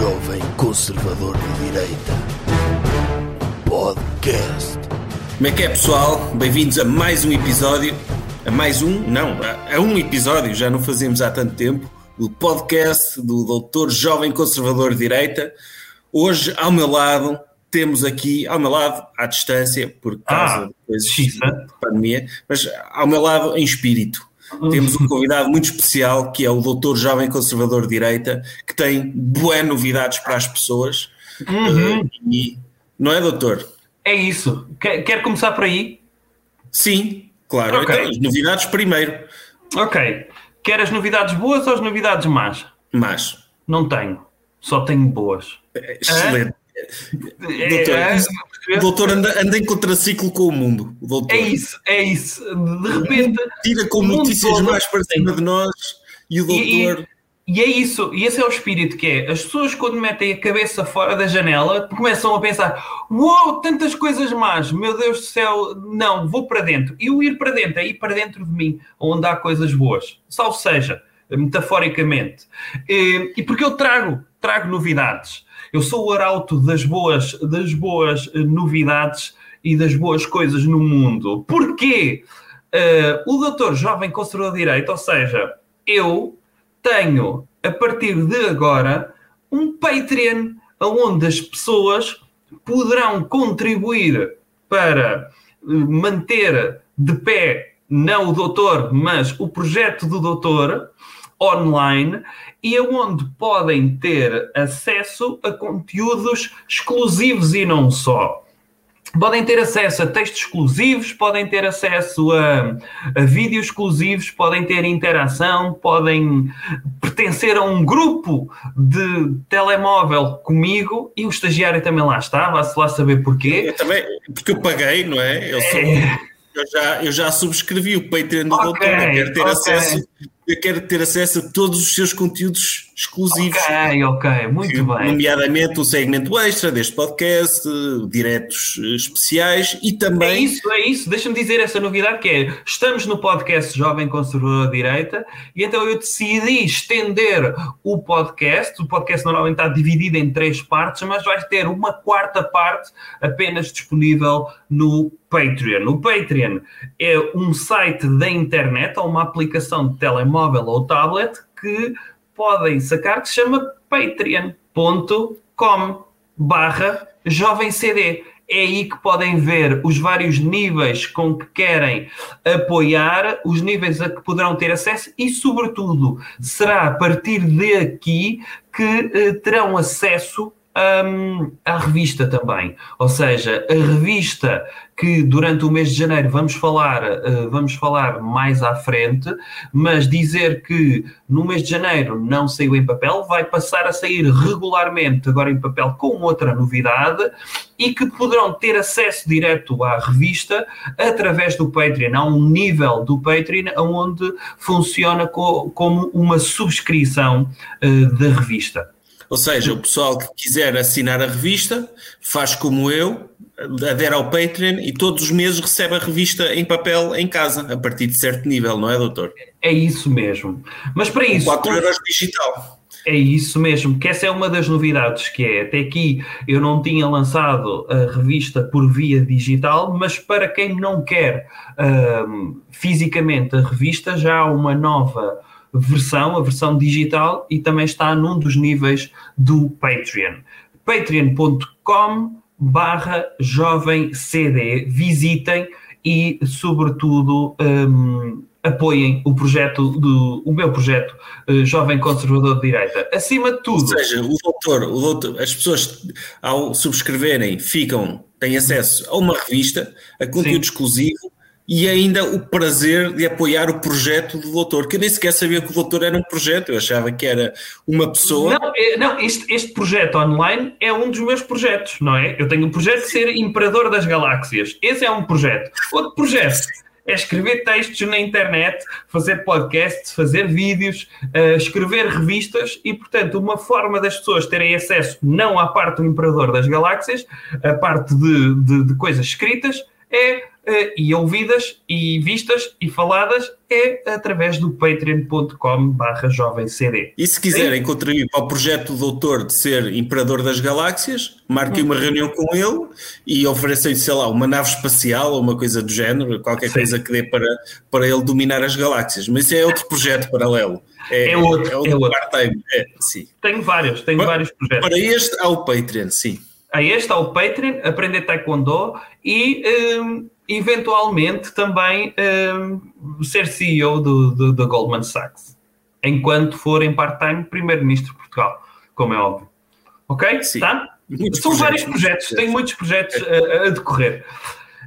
jovem conservador de direita. Podcast. Como é que é, pessoal? Bem-vindos a mais um episódio. A mais um? Não, a, a um episódio, já não fazemos há tanto tempo, do podcast do Doutor Jovem Conservador de Direita. Hoje, ao meu lado, temos aqui, ao meu lado, à distância, por causa Ah, de coisas xiça. de pandemia, mas ao meu lado, em espírito. Temos um convidado muito especial que é o Doutor Jovem Conservador de Direita, que tem boas novidades para as pessoas. Uhum. Uh, e, não é, doutor? É isso. Quer, quer começar por aí? Sim, claro. Ok. Então, as novidades primeiro. Ok. Quer as novidades boas ou as novidades más? Mas, Não tenho. Só tenho boas. excelente. Doutor, É, O doutor anda, anda em contraciclo com o mundo. Doutor é isso, é isso. De repente. tira com notícias todo mais para cima de nós e o E, doutor. e- e é isso, e esse é o espírito que é. As pessoas, quando metem a cabeça fora da janela, começam a pensar: Uou, tantas coisas más, meu Deus do céu, não, vou para dentro. E o ir para dentro é ir para dentro de mim, onde há coisas boas. Salvo seja, metaforicamente. E, e porque eu trago, trago novidades. Eu sou o arauto das boas, das boas eh, novidades e das boas coisas no mundo. Porquê? Eh, o doutor jovem conservador de direito, ou seja, eu tenho, a partir de agora, um Patreon onde as pessoas poderão contribuir para eh, manter de pé, não o doutor, mas o projeto do doutor online e onde podem ter acesso a conteúdos exclusivos e não só. Podem ter acesso a textos exclusivos, podem ter acesso a, a vídeos exclusivos, podem ter interação, podem pertencer a um grupo de telemóvel comigo e o estagiário também lá está, vá-se lá saber porquê. Eu também, porque eu paguei, não é? Eu, sou- É. eu já, eu já subscrevi o Patreon do Ok, doutor. Eu quero ter ok. acesso. Eu quero ter acesso a todos os seus conteúdos exclusivos. Ok, ok, muito bem. Nomeadamente um segmento extra deste podcast, diretos especiais e É também isso, é isso. Deixa-me dizer essa novidade que é, estamos no podcast Jovem Conservador Direita e então eu decidi estender o podcast. O podcast normalmente está dividido em três partes, mas vai ter uma quarta parte apenas disponível no Patreon. O Patreon é um site da internet ou uma aplicação de telemóvel ou tablet que podem sacar que se chama patreon.com barra jovem CD. É aí que podem ver os vários níveis com que querem apoiar, os níveis a que poderão ter acesso e, sobretudo, será a partir daqui que eh, terão acesso hum, à revista também. Ou seja, a revista que durante o mês de janeiro vamos falar, eh, vamos falar mais à frente, mas dizer que no mês de janeiro não saiu em papel, vai passar a sair regularmente agora em papel com outra novidade e que poderão ter acesso direto à revista através do Patreon. Há um nível do Patreon onde funciona co- como uma subscrição eh, da revista. Ou seja, o pessoal que quiser assinar a revista faz como eu, adere ao Patreon e todos os meses recebe a revista em papel em casa, a partir de certo nível, não é, doutor? É isso mesmo. Mas para isso, 4 euros digital. É isso mesmo, que essa é uma das novidades que é. Até aqui eu não tinha lançado a revista por via digital, mas para quem não quer ahm, fisicamente a revista, já há uma nova versão, a versão digital, e também está num dos níveis do Patreon. patreon.com barra jovem CD. Visitem e, sobretudo, hum, apoiem o projeto do o meu projeto eh, Jovem Conservador de Direita. Acima de tudo, Ou seja, o doutor, o doutor, as pessoas ao subscreverem ficam, têm acesso a uma revista, a conteúdo Sim. exclusivo e ainda o prazer de apoiar o projeto do doutor, que eu nem sequer sabia que o doutor era um projeto, eu achava que era uma pessoa. Não, é- não este, este projeto online é um dos meus projetos, não é? Eu tenho o projeto de ser imperador das galáxias. Esse é um projeto. Outro projeto é escrever textos na internet, fazer podcasts, fazer vídeos, eh, escrever revistas e, portanto, uma forma das pessoas terem acesso não à parte do imperador das galáxias, a parte de, de- de coisas escritas, é uh, e ouvidas e vistas e faladas é através do patreon.com barra jovemcd. E se quiserem contribuir para o projeto do doutor de ser Imperador das Galáxias, marquem uma reunião com ele e oferecem, sei lá, uma nave espacial ou uma coisa do género, qualquer Sim. coisa que dê para, para ele dominar as galáxias. Mas isso é outro projeto paralelo. É, é outro, é outro, é outro. part-time. É, sim. Tenho vários, tenho para, vários projetos. Para este há o Patreon, sim. A este há o Patreon, aprender Taekwondo e um, eventualmente também um, ser CEO do, do, do, Goldman Sachs, enquanto for em part-time primeiro-ministro de Portugal, como é óbvio. Ok? Sim. Tá? São vários projetos, tenho muitos projetos a, a decorrer.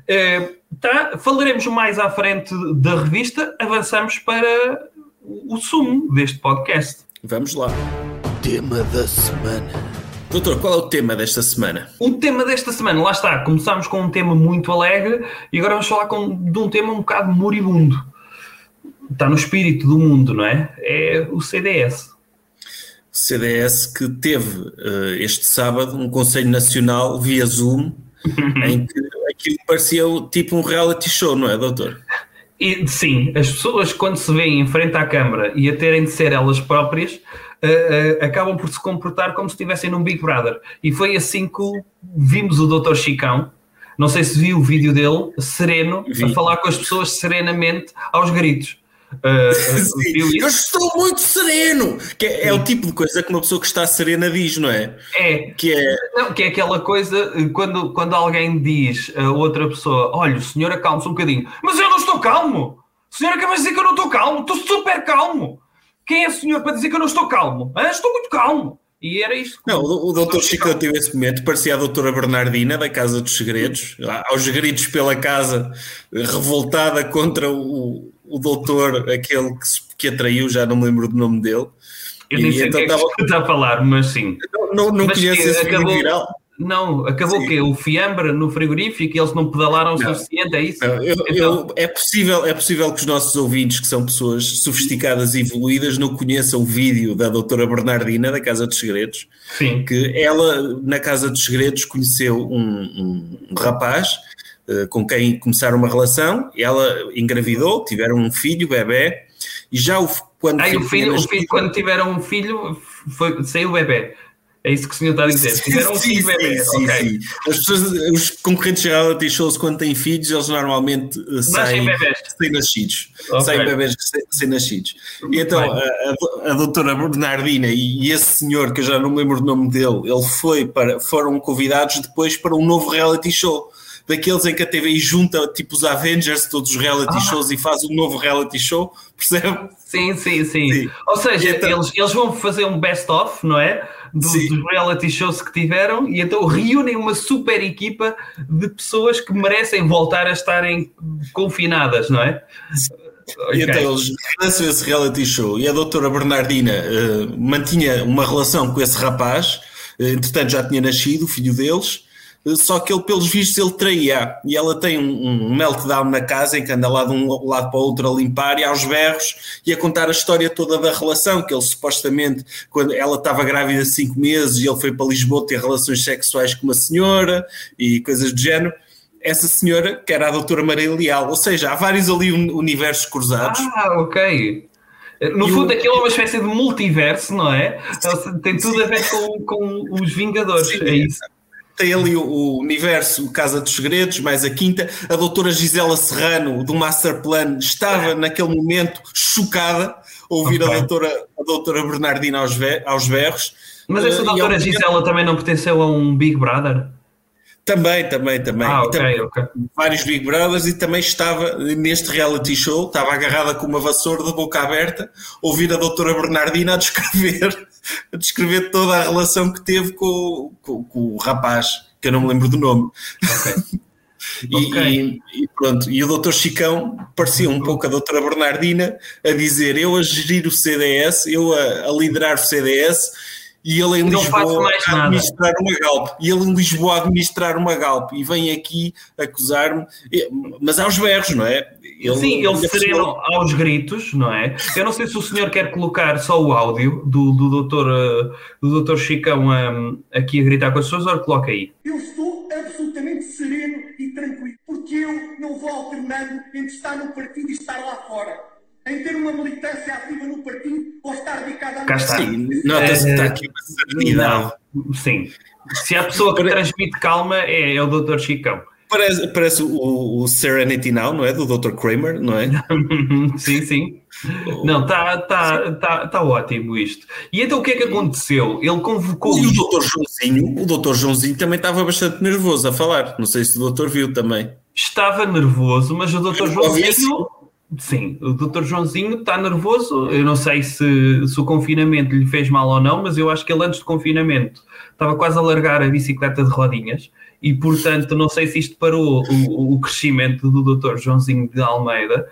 Uh, tá? Falaremos mais à frente da revista, avançamos para o sumo deste podcast. Vamos lá. Tema da semana. Doutor, qual é o tema desta semana? O tema desta semana, lá está, começámos com um tema muito alegre e agora vamos falar com, de um tema um bocado moribundo. Está no espírito do mundo, não é? É o CDS. O CDS que teve uh, este sábado um Conselho Nacional via Zoom em que aquilo parecia tipo um reality show, não é, doutor? E, sim, as pessoas quando se veem em frente à câmara e a terem de ser elas próprias, uh, uh, acabam por se comportar como se estivessem num Big Brother. E foi assim que vimos o Dr. Chicão, não sei se viu o vídeo dele, sereno, Vi. a falar com as pessoas serenamente aos gritos. Uh, eu estou muito sereno, que é, é, o tipo de coisa que uma pessoa que está serena diz, não é? É, que é, não, que é aquela coisa quando, quando alguém diz a outra pessoa: Olha, o senhor acalma-se um bocadinho, mas eu não estou calmo. O senhor acaba de dizer que eu não estou calmo, estou super calmo. Quem é o senhor para dizer que eu não estou calmo? Ah, estou muito calmo. E era isto. Não, o, o doutor Chico teve esse momento, parecia a doutora Bernardina da Casa dos Segredos, aos gritos pela casa, revoltada contra o, o doutor, aquele que, que atraiu, já não me lembro do nome dele. Eu nem sei o então que, é que está a falar, mas sim. Não, não, não conheço esse acabou, viral. Não, acabou o quê? O fiambre no frigorífico e eles não pedalaram o suficiente, é isso? Não, eu, então... eu, é, possível, é possível que os nossos ouvintes, que são pessoas sofisticadas e evoluídas, não conheçam o vídeo da doutora Bernardina, da Casa dos Segredos, Sim. que ela, na Casa dos Segredos, conheceu um, um, um rapaz uh, com quem começaram uma relação, ela engravidou, tiveram um filho, bebê, e já o, quando... Ai, o filho, o filho, quando tiveram um filho, foi, saiu o bebê. É isso que o senhor está a dizer. Tiveram um filho bebê. Sim, okay. sim. As pessoas, os concorrentes de reality shows, quando têm filhos, eles normalmente eh, saem recém-nascidos. Okay. Saem bebés recém-nascidos. Então, a, a, doutora Bernardina e, e, esse senhor, que eu já não me lembro do nome dele, ele foi para, foram convidados depois para um novo reality show daqueles em que a TV junta tipo os Avengers, todos os reality ah. shows e faz um novo reality show, percebe? Sim, sim, sim. sim. Ou seja, então, eles, eles vão fazer um best-of, não é? Do, dos reality shows que tiveram e então reúnem uma super equipa de pessoas que merecem voltar a estarem confinadas, não é? Okay. E então eles lançam esse reality show e a doutora Bernardina uh, mantinha uma relação com esse rapaz, uh, entretanto já tinha nascido, o filho deles, só que ele, pelos vistos, ele traía. E ela tem um, um, meltdown na casa em que anda lá de um lado para o outro a limpar e aos berros e a contar a história toda da relação, que ele supostamente, quando ela estava grávida 5 meses e ele foi para Lisboa ter relações sexuais com uma senhora e coisas do género. Essa senhora, que era a doutora Maria Leal, ou seja, há vários ali universos cruzados. Ah, ok. No fundo, o... aquilo é uma espécie de multiverso, não é? Tem tudo Sim. a ver com, com os Vingadores, Sim, é isso tem ali o, universo Casa dos Segredos, mais a quinta. A doutora Gisela Serrano, do Master Plan, estava naquele momento chocada a ouvir okay. a, doutora, a doutora Bernardina aos, aos berros. Mas essa uh, doutora Gisela também não pertenceu a um Big Brother? Também, também, também. Ah, okay, também okay. Vários Big Brothers e também estava neste reality show, estava agarrada com uma vassoura de boca aberta, ouvir a doutora Bernardina a descrever, a descrever toda a relação que teve com, com, com o rapaz, que eu não me lembro do nome. Okay. E, okay. e, pronto, e o doutor Chicão parecia um pouco a doutora Bernardina a dizer eu a gerir o CDS, eu a, a liderar o CDS e ele em Lisboa a administrar uma Galp. E ele em Lisboa a administrar uma Galp. E vem aqui acusar-me, mas aos berros, não é? Ele, Sim, ele sereno aos gritos, não é? Eu não sei se o senhor quer colocar só o áudio do, do, doutor, eh, do doutor Chicão um, aqui a gritar com as pessoas, ou coloca aí. Eu estou absolutamente sereno e tranquilo. Porque eu não vou alternando entre estar no partido e estar lá fora. Em ter uma militância ativa no partido ou estar dedicada à Cá está. Sim, nota-se que está aqui uma serenidade. Não, sim. Se há pessoa que transmite calma, é, é o Dr. Chicão. Parece, parece o, o Serenity Now, não é? Do Dr. Kramer, não é? sim, sim. Não, está tá, tá, tá ótimo isto. E então o que é que aconteceu? Ele convocou. E o Dr. Joãozinho, o Dr. Joãozinho também estava bastante nervoso a falar. Não sei se o doutor viu também. Estava nervoso, mas o Dr. Joãozinho. Sim, o Dr. Joãozinho está nervoso. Eu não sei se, se o confinamento lhe fez mal ou não, mas eu acho que ele antes do confinamento estava quase a largar a bicicleta de rodinhas e, portanto, não sei se isto parou o, o crescimento do Dr. Joãozinho de Almeida.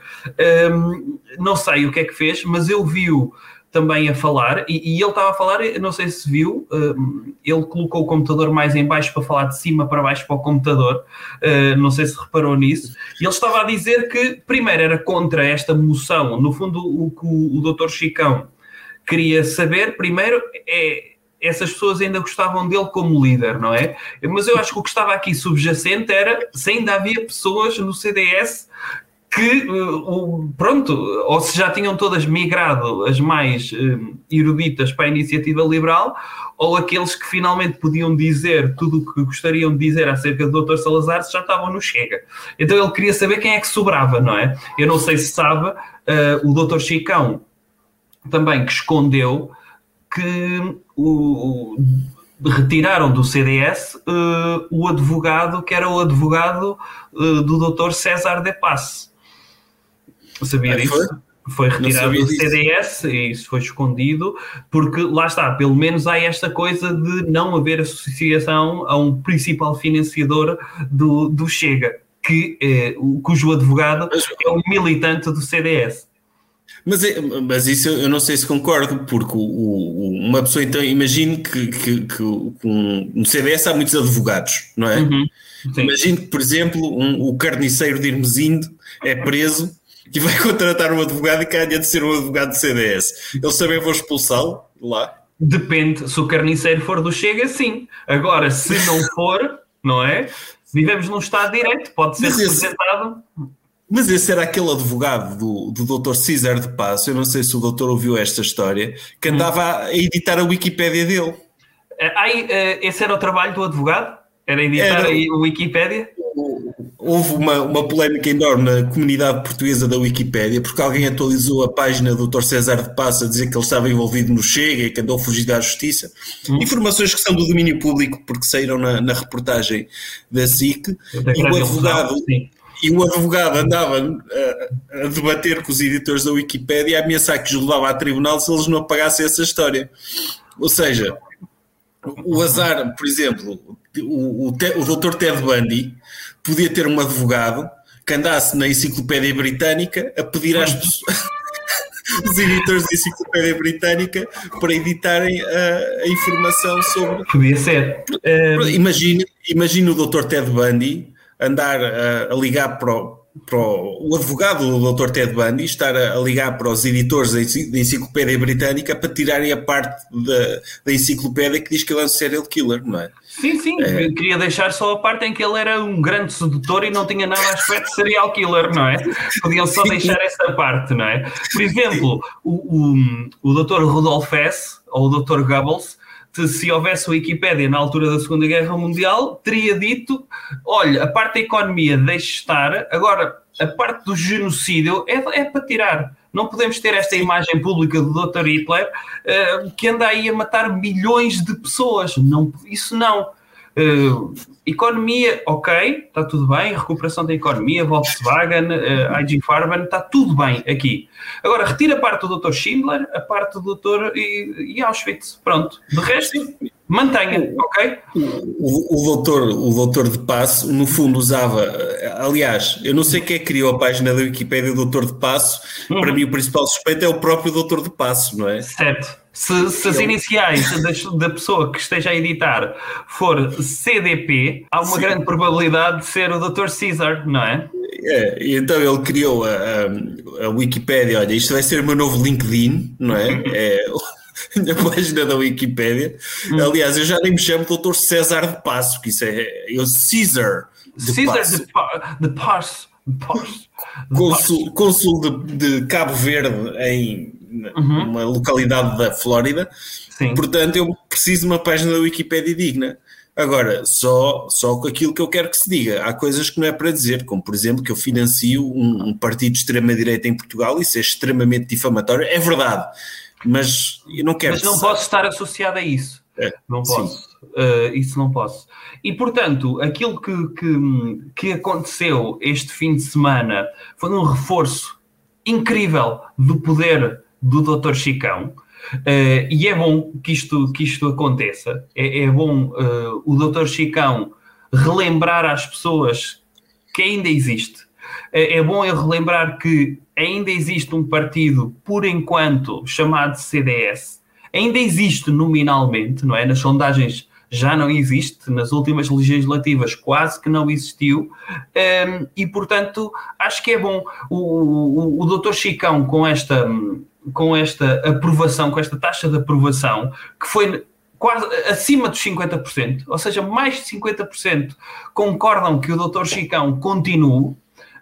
Hum, não sei o que é que fez, mas eu vi-o também a falar e, e ele estava a falar, não sei se viu, hum, ele colocou o computador mais em baixo para falar de cima para baixo para o computador, uh, não sei se reparou nisso, e ele estava a dizer que primeiro era contra esta moção, no fundo o que o, o Dr. Chicão queria saber, primeiro é essas pessoas ainda gostavam dele como líder, não é? Mas eu acho que o que estava aqui subjacente era se ainda havia pessoas no CDS que, uh, pronto, ou se já tinham todas migrado as mais uh, eruditas para a iniciativa liberal, ou aqueles que finalmente podiam dizer tudo o que gostariam de dizer acerca do Dr. Salazar se já estavam no Chega. Então ele queria saber quem é que sobrava, não é? Eu não sei se sabe, uh, o Dr. Chicão também que escondeu que o, retiraram do CDS o advogado que era o advogado do Dr. César de Passe. Sabia Ah, disso? foi? Foi retirado do. CDS e isso foi escondido, porque lá está, pelo menos há esta coisa de não haver associação a um principal financiador do, do Chega, que, eh, cujo advogado Mas- é um militante do CDS. Mas, é- mas isso eu não sei se concordo, porque o- o- uma pessoa, então, imagine que, que, que um- no CDS há muitos advogados, não é? Uhum. Imagine que, por exemplo, um- o carniceiro de Irmesindo é preso e vai contratar um advogado e ganha de ser um advogado do CDS. Eles também vão expulsá-lo lá. Depende, se o carniceiro for do Chega, sim. Agora, se não for, não é? Vivemos num Estado de Direito, pode ser Mas esse- representado. Mas esse era aquele advogado do, do Dr. César de Passo, eu não sei se o doutor ouviu esta história, que andava a editar a Wikipédia dele. Eh, Ai, eh, esse era o trabalho do advogado? Era editar Era. o Wikipédia? Houve uma, uma polémica enorme na comunidade portuguesa da Wikipédia, porque alguém atualizou a página do Dr. César de Passo a dizer que ele estava envolvido no Chega e que andou fugido à justiça. Informações que são do domínio público, porque saíram na, na reportagem da SIC. Da E o advogado, e o advogado andava uh, a debater com os editores da Wikipédia a ameaçar que os levava a tribunal se eles não apagassem essa história. Ou seja, o azar, por exemplo, o, o, o Dr. Ted Bundy podia ter um advogado que andasse na enciclopédia britânica a pedir às pessoas, os editores da enciclopédia britânica para editarem a, a informação sobre Podia ser. Imagine, imagine o Dr. Ted Bundy andar a, a ligar para o, para o, o advogado do Dr. Ted Bundy estar a, a ligar para os editores da, enci- da enciclopédia britânica para tirarem a parte da, da enciclopédia que diz que ele é um serial killer, não é? sim, sim. É. Queria deixar só a parte em que ele era um grande sedutor e não tinha nada a aspecto de serial killer, não é? Podiam só deixar essa parte, não é? Por exemplo, o, o, o Dr. Rudolf Hess, ou o Dr. Goebbels, se- se houvesse Wikipédia na altura da Segunda Guerra Mundial, teria dito: olha, a parte da economia deixe estar, agora a parte do genocídio é, é para tirar. Não podemos ter esta imagem pública do Dr. Hitler eh, que anda aí a matar milhões de pessoas. Não, isso não. Eh, economia, ok, está tudo bem. Recuperação da economia, Volkswagen, uh, IG Farben, está tudo bem aqui. Agora, retira a parte do Dr. Schindler, a parte do Dr. e, e Auschwitz. Pronto. De resto, mantenha, ok? O, o, doutor, o doutor de Passo, no fundo, usava. Aliás, eu não sei quem é que criou a página da Wikipédia do Doutor de Passo. Para mim, o principal suspeito é o próprio Doutor de Passo, não é? Certo. Se, se as iniciais das- da pessoa que esteja a editar for CDP, há uma grande probabilidade de ser o Dr. Caesar, não é? É, e então ele criou a, a, a Wikipédia. Olha, isto vai ser o meu novo LinkedIn, não é? É a página da Wikipédia. Aliás, eu já nem me chamo Doutor César de Passo, que isso é. Eu, Caesar. César Passo. de, Pa- de Passo. de Passo. De Cônsul, cônsul de, de Cabo Verde em Uhum. uma localidade da Flórida. Sim. Portanto, eu preciso de uma página da Wikipédia digna. Agora, só, só com aquilo que eu quero que se diga. Há coisas que não é para dizer, como por exemplo que eu financio um, um partido de extrema-direita em Portugal, isso é extremamente difamatório. É verdade, mas eu não quero Mas não posso estar associado a isso. É, Não posso. Uh, isso não posso. E, portanto, aquilo que, que, que aconteceu este fim de semana foi um reforço incrível do poder do Dr. Chicão. Uh, e é bom que isto, que isto aconteça. É, é bom uh, o Dr. Chicão relembrar às pessoas que ainda existe. É, é bom eu relembrar que ainda existe um partido, por enquanto, chamado CDS. Ainda existe nominalmente, não é? Nas sondagens já não existe, nas últimas legislativas quase que não existiu, um, e portanto acho que é bom o, o, o doutor Chicão com esta, com esta aprovação, com esta taxa de aprovação, que foi quase acima dos 50%, ou seja, mais de 50% concordam que o doutor Chicão continue,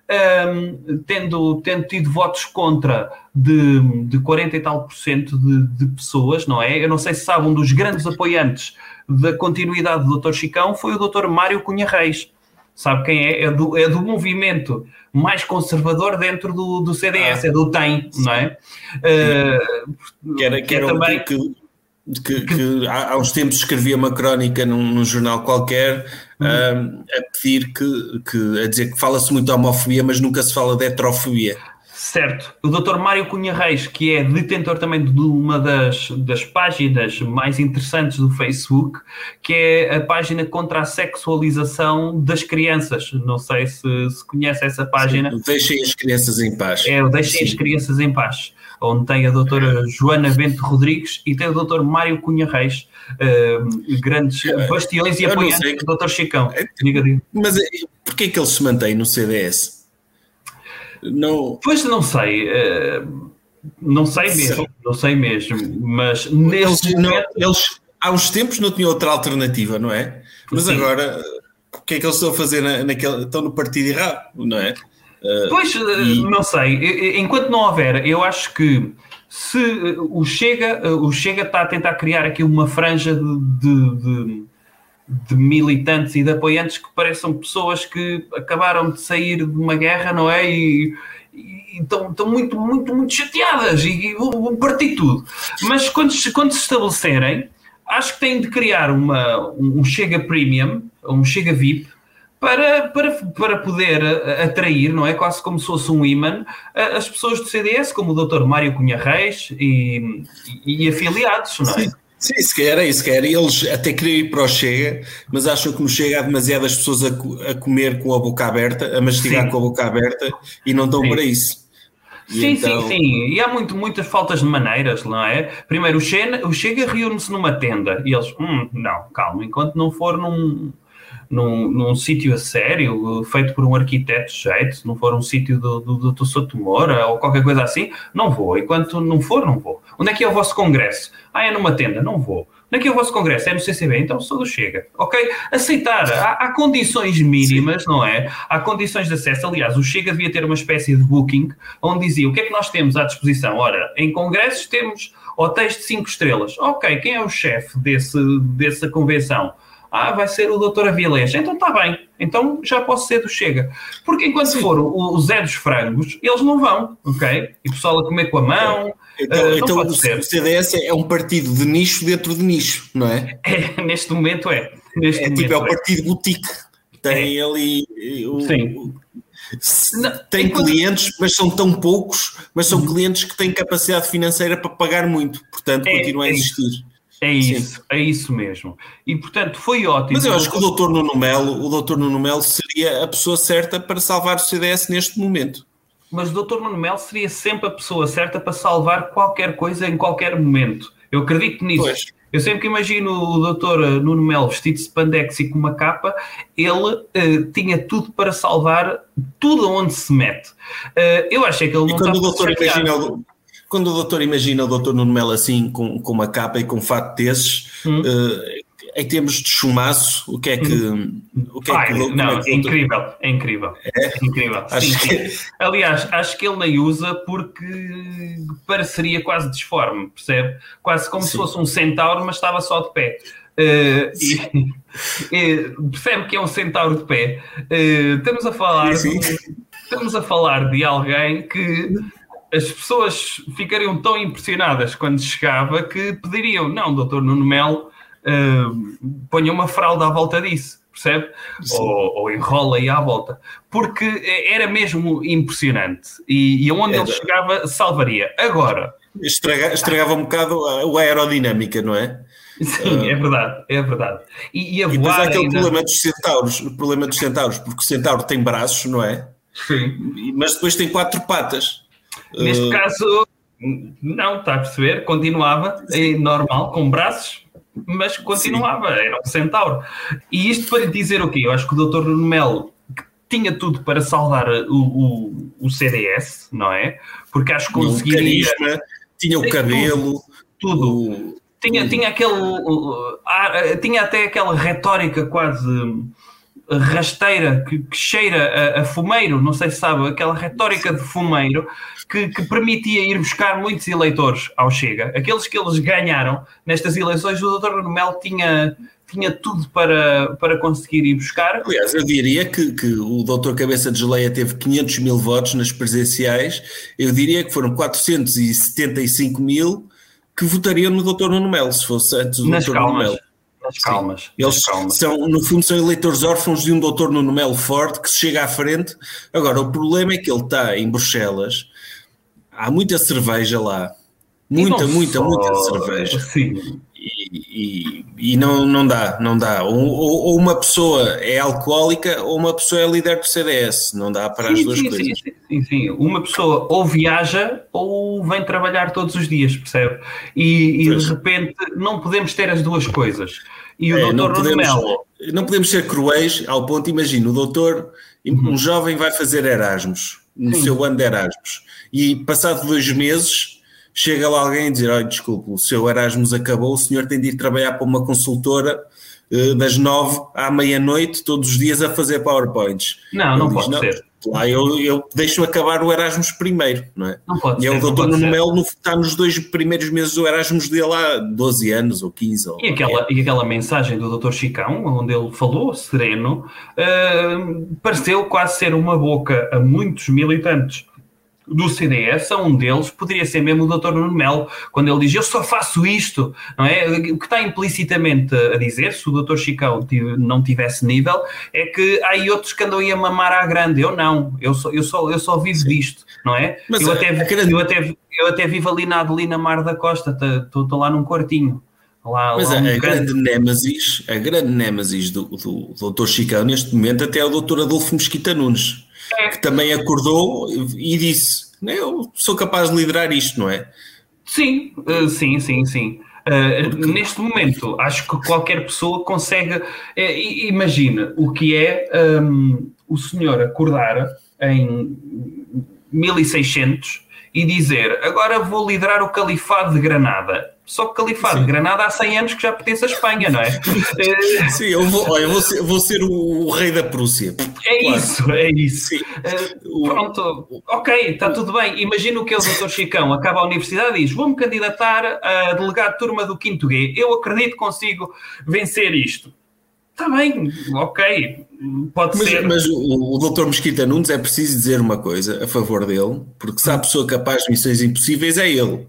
um, tendo, tendo tido votos contra de, de 40 e tal por cento de, de pessoas, não é? Eu não sei se sabe, um dos grandes apoiantes da continuidade do Dr. Chicão foi o Dr. Mário Cunha Reis. Sabe quem é? É do, é do movimento mais conservador dentro do, do CDS, Ah, é do TEM, não é? Uh, Que era, que era também- que, que, que há, há uns tempos escrevia uma crónica num, num jornal qualquer Uhum. um, a pedir que, que a dizer que fala-se muito de homofobia, mas nunca se fala de heterofobia. Certo. O Dr. Mário Cunha Reis, que é detentor também de uma das, das páginas mais interessantes do Facebook, que é a página contra a sexualização das crianças. Não sei se, se conhece essa página. Deixem as crianças em paz. É o Deixem as Sim. Crianças em Paz, onde tem a doutora Joana Bento Rodrigues e tem o doutor Mário Cunha Reis, eh, grandes bastiões e apoiantes do doutor Chicão. É- Diga, diga. Mas eh, porquê é que ele se mantém no CDS? Não, Pois não sei, eh, não sei mesmo, não sei mesmo, mas eles, neste não, momento, eles há uns tempos não tinham outra alternativa, não é? Mas Sim. agora, o que é que eles estão a fazer na, naquele, estão no partido errado, não é? Pois eh, e- não sei, enquanto não houver, eu acho que se eh, o Chega, eh, o Chega está a tentar criar aqui uma franja de, de- de- de militantes e de apoiantes que pareçam pessoas que acabaram de sair de uma guerra, não é? E, e estão, estão muito, muito, muito chateadas e, e vão, partir tudo. Mas quando, se- quando se estabelecerem, acho que têm de criar uma, um Chega Premium, um Chega VIP, para, para, para poder eh, atrair, não é? Quase como se fosse um imã, a- as pessoas do CDS, como o Dr. Mário Cunha Reis e, e, e afiliados, não é? Sim, se quer, é isso, quer. Eles até queriam ir para o Chega, mas acham que no Chega há demasiadas pessoas a, a comer com a boca aberta, a mastigar Sim. com a boca aberta e não dão Sim. para isso. E Sim, então- sim, sim. E há muito, muitas faltas de maneiras, não é? Primeiro, o Chega, o Chega reúne-se numa tenda e eles, hum, não, calma, enquanto não for num, num, num sítio a sério, feito por um arquiteto de jeito, se não for um sítio do, do, do, do Souto Moura ou qualquer coisa assim, não vou. Enquanto não for, não vou. Onde é que é o vosso congresso? Ah, é numa tenda? Não vou. Onde é que é o vosso congresso? É no CCB? Então sou do Chega. Ok? Aceitar. Há, há condições mínimas, não é? Há condições de acesso. Aliás, o Chega devia ter uma espécie de booking onde dizia o que é que nós temos à disposição. Ora, em congressos temos hotéis de 5 estrelas. Ok, quem é o chefe desse, dessa convenção? Ah, vai ser o doutor Avilés. Então está bem. Então já posso ser do Chega. Porque enquanto for o, o Zé dos Frangos, eles não vão, ok? E o pessoal a comer com a mão. Então, ah, não então pode o ser. CDS é um partido de nicho dentro de nicho, não é? É, neste momento é. Neste É momento tipo, é o partido boutique. Tem ali. eh, o- Sim. o- Não, tem enquanto- clientes, mas são tão poucos, mas são clientes que têm capacidade financeira para pagar muito, portanto, É, continua a é existir. É isso, é isso mesmo. E portanto foi ótimo. Mas eu acho que o doutor Nuno Melo, o doutor Nuno Melo seria a pessoa certa para salvar o CDS neste momento. Mas o Dr. Nuno Melo seria sempre a pessoa certa para salvar qualquer coisa em qualquer momento. Eu acredito nisso. Pois. Eu sempre que imagino o Dr. Nuno Melo vestido de spandex e com uma capa, ele eh, tinha tudo para salvar tudo onde se mete. Eh, eu achei que ele E não quando o doutor imagina quando o doutor imagina o doutor Nuno Melo assim, com, com uma capa e com um fato desses, Hum. eh, em termos de chumaço, o que é que. O que é Ai, que como não, é que é incrível, é incrível. É, incrível. Acho Sim, que- sim. Aliás, acho que ele nem usa porque pareceria quase disforme, percebe? Quase como se Sim. fosse um centauro, mas estava só de pé. Eh, e- e percebe que é um centauro de pé. Eh, estamos a falar Sim, estamos a falar de alguém que as pessoas ficariam tão impressionadas quando chegava que pediriam, não, doutor Nuno Melo, eh, ponha uma fralda à volta disso, percebe? Ou, ou enrola aí à volta. Porque era mesmo impressionante. E, e onde Era. ele chegava, salvaria. Agora, Estraga- estragava um bocado a, a aerodinâmica, não é? sim, é verdade, é verdade. E, e a E depois há aquele ainda... problema dos centauros, o problema dos centauros, porque o centauro tem braços, não é? Sim. Mas depois tem quatro patas. Neste Uh, caso, não, está a perceber? Continuava é normal, com braços, mas continuava, era um centauro. E isto para lhe dizer o quê? Eu acho que o Dr. Nuno Melo tinha tudo para salvar o, o, o CDS, não é? Porque acho que tinha o conseguiria carisma, tinha o cabelo, tudo. o- Tinha, tinha aquele. tinha até aquela retórica quase rasteira que, que cheira a, a fumeiro, não sei se sabe, aquela retórica de fumeiro que, que permitia ir buscar muitos eleitores ao Chega. Aqueles que eles ganharam nestas eleições, o Dr. Nuno Melo tinha, tinha tudo para, para conseguir ir buscar. Aliás, eu diria que, que o doutor Cabeça de Geleia teve 500 mil votos nas presenciais, eu diria que foram 475 mil que votariam no doutor Nuno Melo, se fosse antes do Nas doutor Nuno. Melo. Calmas. Eles calmas. são, no fundo, são eleitores órfãos de um doutor Nuno Melo forte que se chega à frente. Agora, o problema é que ele está em Bruxelas, há muita cerveja lá, muita, muita, só- muita cerveja. Sim. E, e- e não, não dá, não dá. Ou, ou- ou uma pessoa é alcoólica ou uma pessoa é líder do CDS. Não dá para as Sim, duas sim, coisas. sim, sim, sim. Uma pessoa ou viaja ou vem trabalhar todos os dias, percebe? E, e de repente não podemos ter as duas coisas. E o É, doutor não, Nuno Melo, não podemos ser cruéis ao ponto, imagina, o doutor, Uhum. um jovem vai fazer Erasmus, no seu ano de Erasmus, e passado dois meses chega lá alguém e dizer, olha, desculpe, o seu Erasmus acabou, o senhor tem de ir trabalhar para uma consultora eh, das nove à meia-noite, todos os dias a fazer PowerPoints. Não, Ele não diz, pode ser. Lá eu, eu deixo acabar o Erasmus primeiro, não é? Não pode e é ser, o doutor Nuno. Melo no- está nos dois primeiros meses do Erasmus dele há 12 anos ou 15. Ou E aquela, e aquela mensagem do Dr. Chicão, onde ele falou, sereno, ah, pareceu quase ser uma boca a muitos militantes do CDS, a um deles poderia ser mesmo o Dr. Nuno Melo, quando ele diz eu só faço isto, não é? O que está implicitamente a dizer, se o Dr. Chicão não tivesse nível, é que há aí outros que andam aí a mamar à grande, eu não, eu só, eu só, eu só vivo disto, não é? Mas eu, a- até, a grande- eu, até, eu até vivo ali na Adelina Mar da Costa, estou lá num quartinho. Lá, Mas lá a, um a grande némesis, a grande némesis do, do, do Dr. Chicão neste momento até é o Dr. Adolfo Mesquita Nunes, É. que também acordou e disse, "Né, eu sou capaz de liderar isto, não é? Sim, eh, sim, sim, sim. Eh, neste momento, acho que qualquer pessoa consegue. eh, imagina o que é hum, o senhor acordar em 1600 e dizer agora vou liderar o Califado de Granada. Só que o Califado de Granada há 100 anos que já pertence à Espanha, não é? Sim, eu vou, olha, vou, ser, vou ser o, o rei da Prússia. É Claro. isso, é isso. O- pronto, ok, está tudo bem. Imagina que o Dr. Chicão acaba a universidade e diz: Vou-me candidatar a delegado de turma do 5 G. Eu acredito que consigo vencer isto. Está bem, ok, pode Mas, ser. mas o, o Dr. Mesquita Nunes é preciso dizer uma coisa a favor dele, porque se há pessoa capaz de missões impossíveis é ele.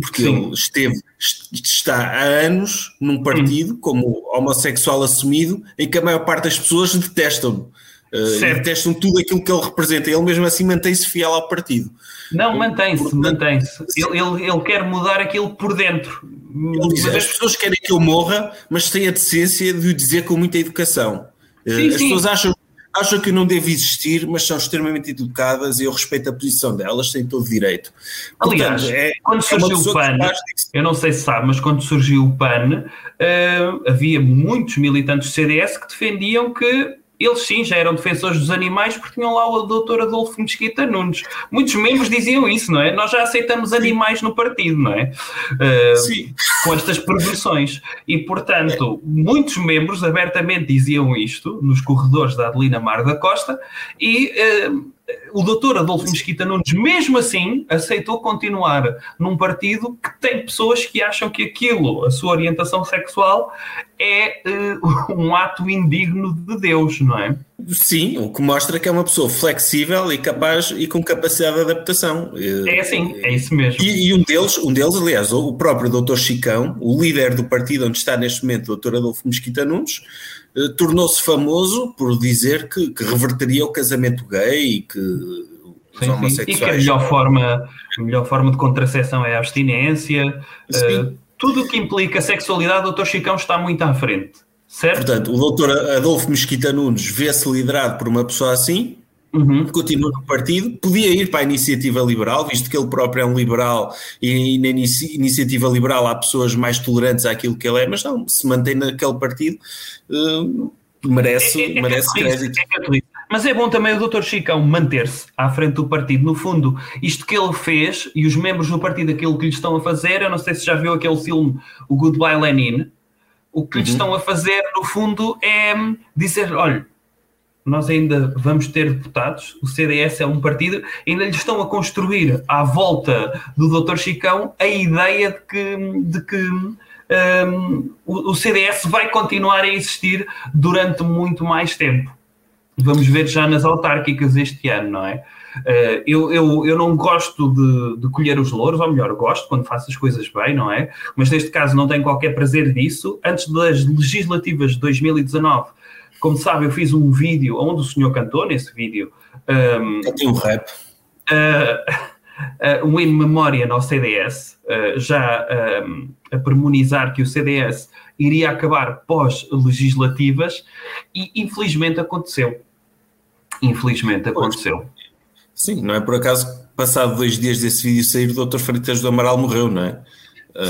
Porque Sim. ele esteve, est- está há anos num partido como homossexual assumido, em que a maior parte das pessoas detestam-no. Uh, detestam tudo aquilo que ele representa. Ele mesmo assim mantém-se fiel ao partido. Não, mantém-se, mantém-se. Ele, ele, ele quer mudar aquilo por dentro. Ele diz, as pessoas querem que eu morra, mas têm a decência de o dizer com muita educação. Uh, Sim, as sim. pessoas acham, acham que não devo existir, mas são extremamente educadas e eu respeito a posição delas, têm todo o direito. Aliás, Portanto, é- quando é surgiu o pessoa PAN, eu não sei se sabe, mas quando surgiu o PAN, eh, havia muitos militantes do CDS que defendiam que eles sim já eram defensores dos animais porque tinham lá o doutor Adolfo Mesquita Nunes. Muitos membros diziam isso, não é? Nós já aceitamos animais no partido, não é? Uh, Sim. Com estas progressões. E, portanto, muitos membros abertamente diziam isto nos corredores da Adelina Mar da Costa e uh, o doutor Adolfo Mesquita Nunes, mesmo assim, aceitou continuar num partido que tem pessoas que acham que aquilo, a sua orientação sexual, é uh, um ato indigno de Deus, não é? Sim, o que mostra que é uma pessoa flexível e capaz e com capacidade de adaptação. É assim, é isso mesmo. E, e um deles, um deles, aliás, o próprio doutor Chicão, o líder do partido onde está neste momento o doutor Adolfo Mesquita Nunes, eh, tornou-se famoso por dizer que, que, reverteria o casamento gay e que os sim, homossexuais... Sim. E que a melhor forma, a melhor forma de contracepção é a abstinência. Uh, tudo o que implica sexualidade, o doutor Chicão está muito à frente. Certo? Portanto, o doutor Adolfo Mesquita Nunes vê-se liderado por uma pessoa assim, Uhum. continua no partido, podia ir para a iniciativa liberal, visto que ele próprio é um liberal e na iniciativa liberal há pessoas mais tolerantes àquilo que ele é, mas não, se mantém naquele partido, uh, merece, é, é, merece é crédito. É mas é bom também o Dr. Chicão manter-se à frente do partido. No fundo, isto que ele fez e os membros do partido, aquilo que lhe estão a fazer, eu não sei se já viu aquele filme, o Goodbye Lenin, o que uhum. lhe estão a fazer, no fundo, é dizer: olha, nós ainda vamos ter deputados, o CDS é um partido, ainda lhe estão a construir à volta do Dr. Chicão a ideia de que, de que um, o, CDS vai continuar a existir durante muito mais tempo. Vamos ver já nas autárquicas este ano, não é? Uh, eu, eu, eu não gosto de, de, colher os louros, ou melhor, gosto quando faço as coisas bem, não é? Mas neste caso não tenho qualquer prazer disso. Antes das legislativas de 2019 como sabe, eu fiz um vídeo onde o senhor cantou nesse vídeo. Um, eu tenho um rap. Uh, uh, um in memória ao CDS, já um, a premonizar que o CDS iria acabar pós-legislativas e infelizmente aconteceu. Infelizmente aconteceu. Sim, não é por acaso passado dois dias desse vídeo sair o Dr. Freitas do Amaral morreu, não é?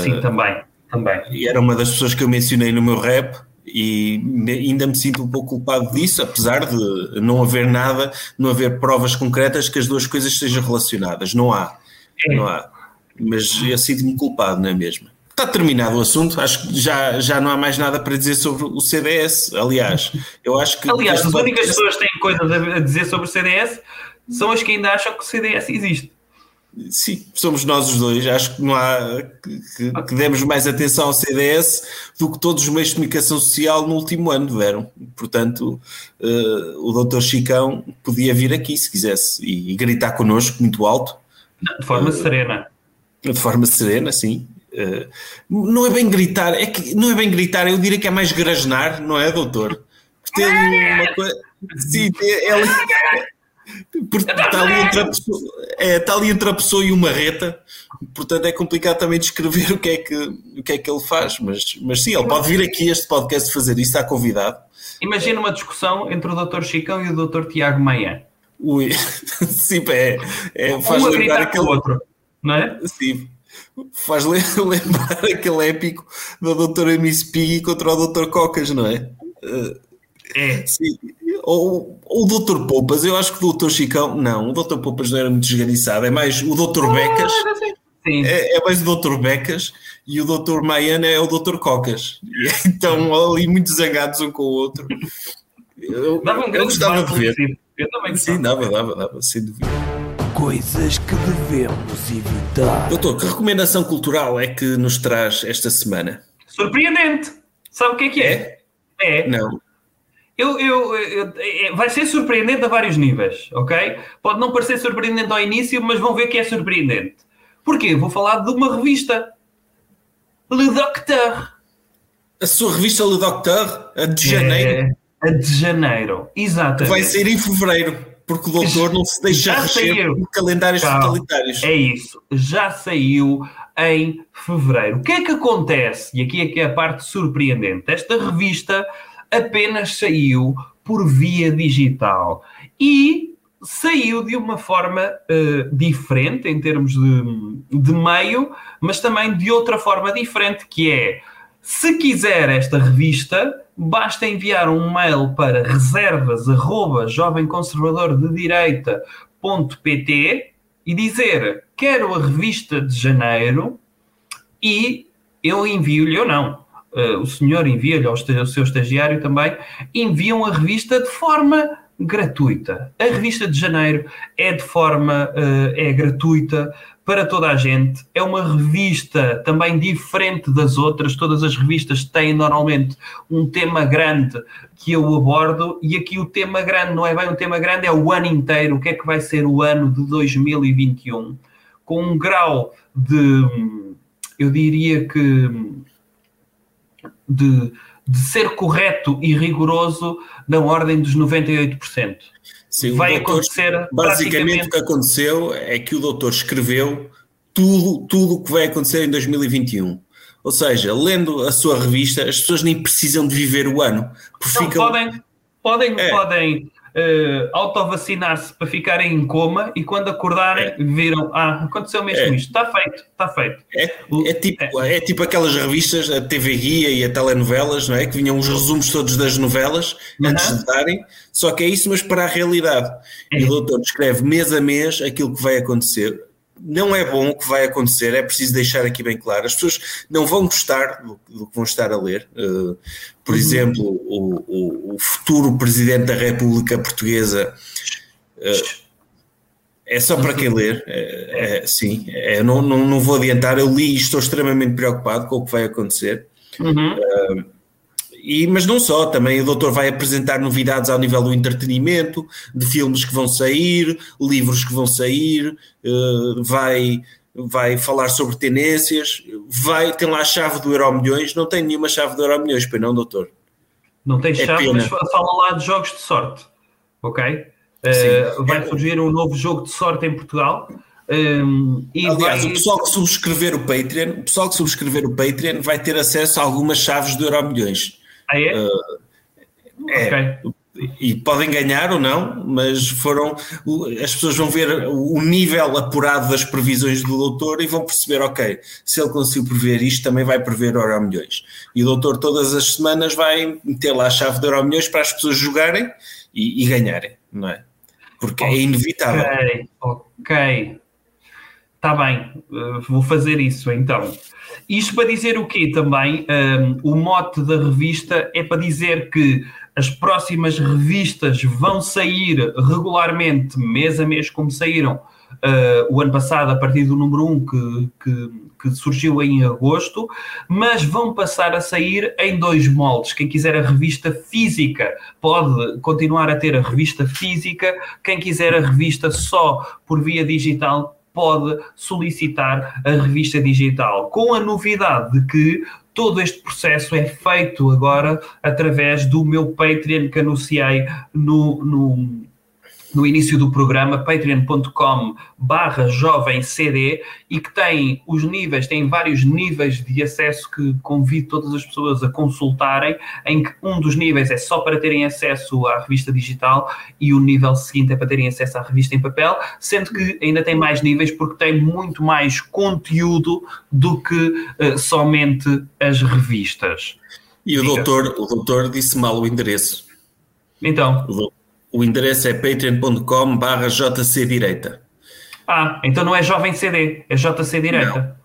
Sim, também, também. E era uma das pessoas que eu mencionei no meu rap e ainda me sinto um pouco culpado disso, apesar de não haver nada, não haver provas concretas que as duas coisas sejam relacionadas. Não há. É. Não há. Mas eu sinto-me culpado, não é mesmo? Está terminado o assunto, acho que já, já não há mais nada para dizer sobre o CDS. Aliás, eu acho que. Aliás, as únicas pessoas que têm coisas a dizer sobre o CDS são as que ainda acham que o CDS existe. Sim, somos nós os dois. Acho que não há que, que, demos mais atenção ao CDS do que todos os meios de comunicação social no último ano deram. Portanto, uh, o doutor Chicão podia vir aqui se quisesse e, e gritar connosco muito alto. De forma uh, serena. De forma serena, sim. Uh, não é bem gritar, é que não é bem gritar, eu diria que é mais grasnar, não é, doutor? Tem uma coisa. Sim, é, é, porque está ali, entre a pessoa, é, está ali entre a pessoa e uma reta, portanto é complicado também descrever o que é que, o que, é que ele faz, mas, mas sim, ele pode vir aqui este podcast fazer isso, está convidado. Imagina uma discussão entre o Dr. Chicão e o Dr. Tiago Maia. Ui, sim, é, é, faz um lembrar aquele outro, não é? Sim, faz lembrar aquele épico da doutora Miss Piggy contra o Dr. Cocas, não é? É. Sim, ou, o Dr. Poupas, eu acho que o Dr. Chicão, não, o Dr. Poupas não era muito esganiçado, é mais o Dr. Ah, Becas, é, é, mais o Dr. Becas e o Dr. Maiana é o Dr. Cocas. Então ali muito zangados um com o outro. Eu, dava um eu gostava de ver. Eu também Sim, dava, dava, dava, sem dúvida. Coisas que devemos evitar. Doutor, que recomendação cultural é que nos traz esta semana? Surpreendente! Sabe o que é que é? É. é. Não. Eu, eu, eu, é, vai ser surpreendente a vários níveis, ok? Pode não parecer surpreendente ao início, mas vão ver que é surpreendente. Porquê? Vou falar de uma revista. Le Docteur. A sua revista Le Docteur? A de janeiro? É, a de janeiro, exatamente. Vai sair em fevereiro, porque o doutor não se deixa reger por calendários Calma. totalitários. É isso, já saiu em fevereiro. O que é que acontece? E aqui é que é a parte surpreendente. Esta revista apenas saiu por via digital e saiu de uma forma uh, diferente em termos de, de meio, mas também de outra forma diferente, que é Se quiser esta revista, basta enviar um mail para reservas arroba jovemconservadordedireita.pt e dizer quero a revista de janeiro e eu envio-lhe ou não. Uh, o senhor envia-lhe ao, ao seu estagiário também, enviam a revista de forma gratuita. A revista de janeiro é de forma uh, é gratuita para toda a gente. É uma revista também diferente das outras. Todas as revistas têm normalmente um tema grande que eu abordo e aqui o tema grande não é bem um tema grande, é o ano inteiro. O que é que vai ser o ano de 2021? Com um grau de, eu diria que de de ser correto e rigoroso na ordem dos 98%. Sim, Vai doutor, acontecer basicamente o que aconteceu é que o doutor escreveu tudo tudo o que vai acontecer em 2021. Ou seja, lendo a sua revista, as pessoas nem precisam de viver o ano. Não, ficam... Podem, podem, é. podem uh, autovacinar-se para ficarem em coma e quando acordarem é. viram, ah, aconteceu mesmo é. isto, está feito, está feito. É, é, tipo, é. é. tipo aquelas revistas, a TV Guia e a telenovelas, não é? Que vinham os resumos todos das novelas antes de darem, só que é isso, mas para a realidade. E o doutor descreve mês a mês aquilo que vai acontecer não é bom o que vai acontecer, é preciso deixar aqui bem claro. As pessoas não vão gostar do, do que vão estar a ler. Uh, por uhum. exemplo, o, o, o, futuro Presidente da República Portuguesa uh, é só para quem ler. É, é, sim, é, não, não, não vou adiantar. Eu li e estou extremamente preocupado com o que vai acontecer. Uhum. Uh, e, mas não só, também o doutor vai apresentar novidades ao nível do entretenimento, de filmes que vão sair, livros que vão sair, uh, vai, vai falar sobre tendências, vai, tem lá a chave do Euro Milhões, não tem nenhuma chave do Euro Milhões, pois não, doutor? Não tem é chave, mas fala lá de jogos de sorte, ok? Uh, vai surgir um novo jogo de sorte em Portugal. Um, e Aliás, vai... o pessoal que subscrever o Patreon, o pessoal que subscrever o Patreon vai ter acesso a algumas chaves do Euro Milhões. Ah, é? Uh, é. Okay. E podem ganhar ou não, mas foram. As pessoas vão ver o nível apurado das previsões do doutor e vão perceber, ok, se ele conseguiu prever isto, também vai prever Euro Milhões. E o doutor todas as semanas vai meter lá a chave de Euro Milhões para as pessoas jogarem e, e ganharem, não é? Porque é okay. é inevitável. Ok, ok. Está bem, uh, vou fazer isso então. Isto para dizer o quê também? Um, o mote da revista é para dizer que as próximas revistas vão sair regularmente, mês a mês, como saíram uh, o ano passado, a partir do número 1 que, que, que, surgiu em agosto, mas vão passar a sair em dois moldes. Quem quiser a revista física pode continuar a ter a revista física, quem quiser a revista só por via digital pode solicitar a revista digital, com a novidade de que todo este processo é feito agora através do meu Patreon que anunciei no, no no início do programa, patreon.com barra jovemcd e que tem os níveis, tem vários níveis de acesso que convido todas as pessoas a consultarem, em que um dos níveis é só para terem acesso à revista digital e o nível seguinte é para terem acesso à revista em papel, sendo que ainda tem mais níveis porque tem muito mais conteúdo do que uh, somente as revistas. E o doutor, o doutor disse mal o endereço. Então. O doutor o endereço é patreon.com barra jcdireita. Ah, então não é jovem CD, é JC Direita. Não.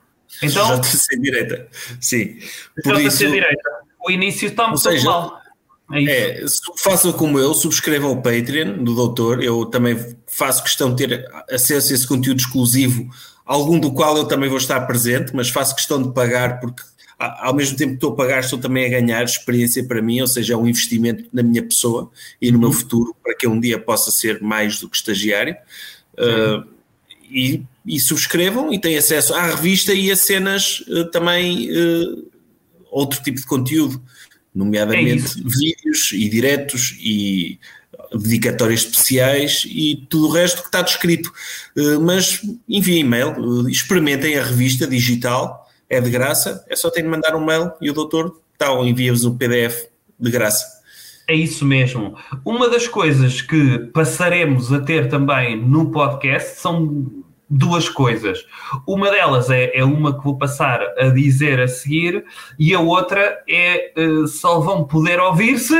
Então, JC Direita, sim. Por JC isso, Direita. O início está muito seja, mal. É, é façam como eu, subscrevam o Patreon do Doutor. Eu também faço questão de ter acesso a esse conteúdo exclusivo, algum do qual eu também vou estar presente, mas faço questão de pagar porque ao mesmo tempo que estou a pagar, estou também a ganhar experiência para mim, ou seja, é um investimento na minha pessoa e no meu uhum. futuro, para que um dia possa ser mais do que estagiário. Uh, e, e, subscrevam e têm acesso à revista e a cenas uh, também, uh, outro tipo de conteúdo, nomeadamente é vídeos e diretos e dedicatórias especiais e tudo o resto que está descrito. mas enviem e-mail, experimentem a revista digital é de graça, é só ter de mandar um mail e o doutor tal, envia-vos o PDF de graça. É isso mesmo. Uma das coisas que passaremos a ter também no podcast são duas coisas. Uma delas é, é uma que vou passar a dizer a seguir, e a outra é uh, só vão poder ouvir-se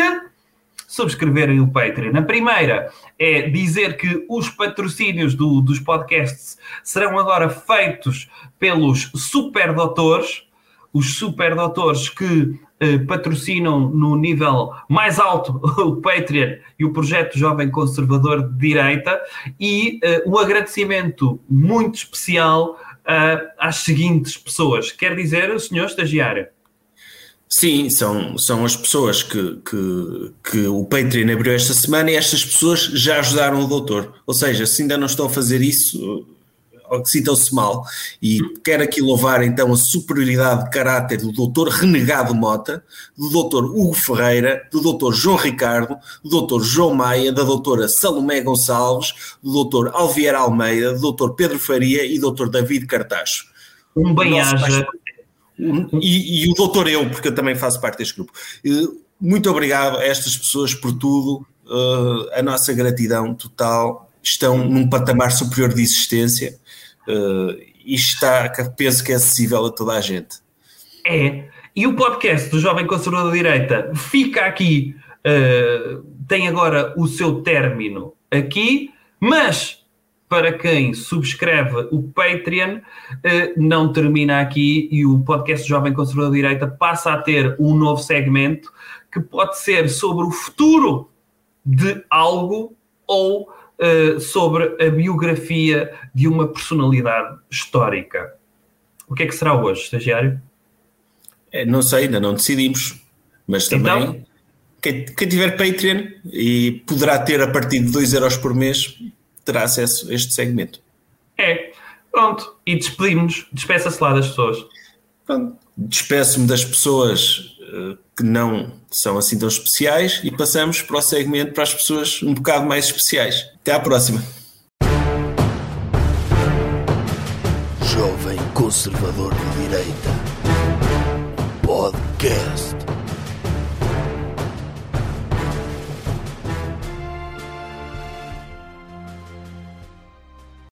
subscreverem o Patreon. A primeira é dizer que os patrocínios do, dos podcasts serão agora feitos pelos super doutores, os super doutores que eh, patrocinam no nível mais alto o Patreon e o projeto Jovem Conservador de Direita, e eh, um agradecimento muito especial uh, às seguintes pessoas. Quer dizer, senhor estagiário? Sim, são, são as pessoas que, que, que o Patreon abriu esta semana e estas pessoas já ajudaram o doutor. Ou seja, se ainda não estão a fazer isso, sintam-se mal. E quero aqui louvar então a superioridade de caráter do doutor Renegado Mota, do doutor Hugo Ferreira, do doutor João Ricardo, do doutor João Maia, da doutora Salomé Gonçalves, do doutor Alvier Almeida, do doutor Pedro Faria e do doutor David Cartacho. Um bem-aja e, e, o doutor eu, porque eu também faço parte deste grupo. Muito obrigado a estas pessoas por tudo, uh, a nossa gratidão total. Estão num patamar superior de existência e está, penso que é acessível a toda a gente. É, e o podcast do Jovem Conservador da Direita fica aqui, uh, tem agora o seu término aqui, mas para quem subscreve o Patreon, eh, não termina aqui e o podcast Jovem Conservador Direita passa a ter um novo segmento que pode ser sobre o futuro de algo ou uh, sobre a biografia de uma personalidade histórica. O que é que será hoje, estagiário? É, não sei, ainda não decidimos, mas também então, quem, quem tiver Patreon e poderá ter a partir de 2 euros por mês terá acesso a este segmento. É, pronto. E despedimos-nos. Despeça-se lá das pessoas. Despeço-me das pessoas uh, que não são assim tão especiais e passamos para o segmento para as pessoas um bocado mais especiais. Até à próxima. Jovem Conservador de Direita. Podcast.